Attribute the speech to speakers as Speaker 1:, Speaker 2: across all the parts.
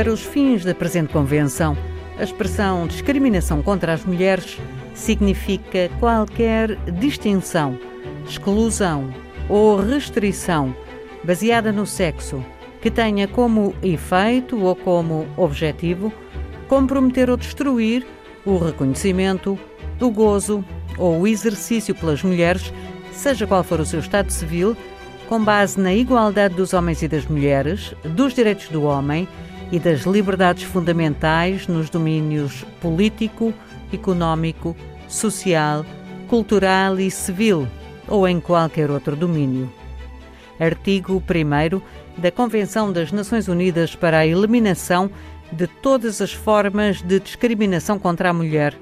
Speaker 1: Para os fins da presente convenção, a expressão discriminação contra as mulheres significa qualquer distinção, exclusão ou restrição baseada no sexo que tenha como efeito ou como objetivo comprometer ou destruir o reconhecimento, o gozo ou o exercício pelas mulheres, seja qual for o seu estado civil, com base na igualdade dos homens e das mulheres, dos direitos do homem e das liberdades fundamentais nos domínios político, económico, social, cultural e civil, ou em qualquer outro domínio. Artigo 1 da Convenção das Nações Unidas para a Eliminação de todas as formas de discriminação contra a mulher,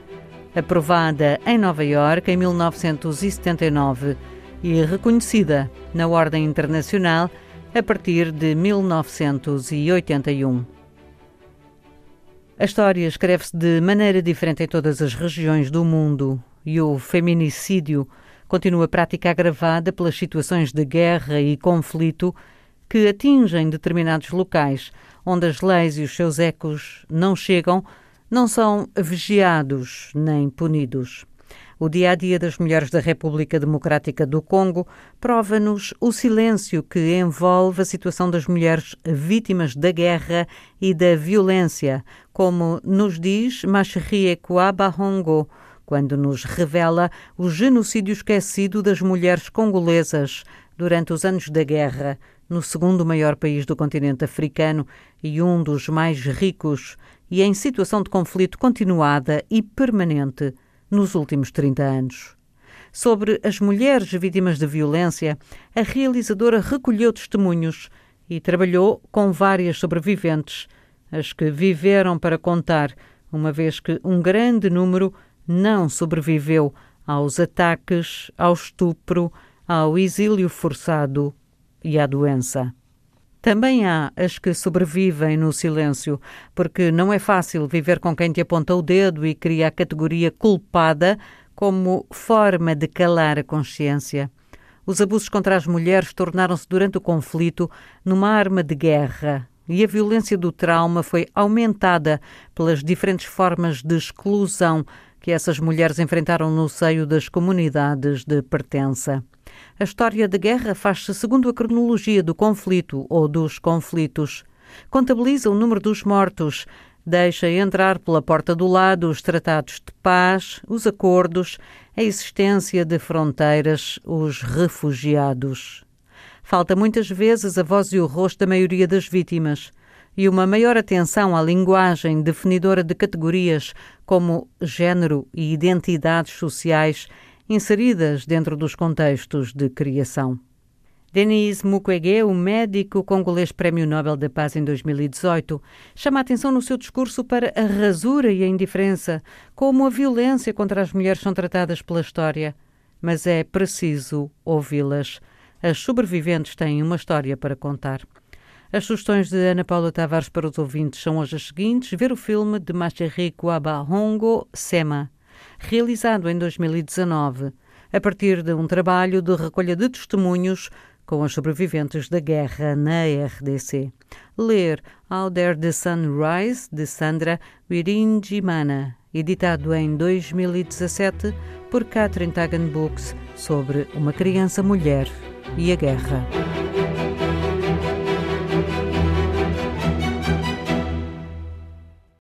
Speaker 1: aprovada em Nova Iorque em 1979 e reconhecida na Ordem Internacional a partir de 1981. A história escreve-se de maneira diferente em todas as regiões do mundo e o feminicídio continua prática agravada pelas situações de guerra e conflito que atingem determinados locais, onde as leis e os seus ecos não chegam, não são vigiados nem punidos. O dia a dia das mulheres da República Democrática do Congo prova-nos o silêncio que envolve a situação das mulheres vítimas da guerra e da violência, como nos diz Macherie Kouabahongo, quando nos revela o genocídio esquecido das mulheres congolesas durante os anos da guerra, no segundo maior país do continente africano e um dos mais ricos, e em situação de conflito continuada e permanente nos últimos 30 anos. Sobre as mulheres vítimas de violência, a realizadora recolheu testemunhos e trabalhou com várias sobreviventes, as que viveram para contar, uma vez que um grande número não sobreviveu aos ataques, ao estupro, ao exílio forçado e à doença. Também há as que sobrevivem no silêncio, porque não é fácil viver com quem te aponta o dedo e cria a categoria culpada como forma de calar a consciência. Os abusos contra as mulheres tornaram-se durante o conflito numa arma de guerra e a violência do trauma foi aumentada pelas diferentes formas de exclusão que essas mulheres enfrentaram no seio das comunidades de pertença. A história da guerra faz-se segundo a cronologia do conflito ou dos conflitos. Contabiliza o número dos mortos, deixa entrar pela porta do lado os tratados de paz, os acordos, a existência de fronteiras, os refugiados. Falta muitas vezes a voz e o rosto da maioria das vítimas e uma maior atenção à linguagem definidora de categorias como género e identidades sociais inseridas dentro dos contextos de criação. Denis Mukwege, o médico congolês Prémio Nobel da Paz em 2018, chama a atenção no seu discurso para a rasura e a indiferença, como a violência contra as mulheres são tratadas pela história. Mas é preciso ouvi-las. As sobreviventes têm uma história para contar. As sugestões de Ana Paula Tavares para os ouvintes são hoje as seguintes: ver o filme de Macherry Hongo Sema, realizado em 2019, a partir de um trabalho de recolha de testemunhos com os sobreviventes da guerra na RDC. Ler How Dare the Sun Rise, de Sandra Wiringimana, editado em 2017 por Catherine Tagan Books, sobre uma criança mulher e a guerra.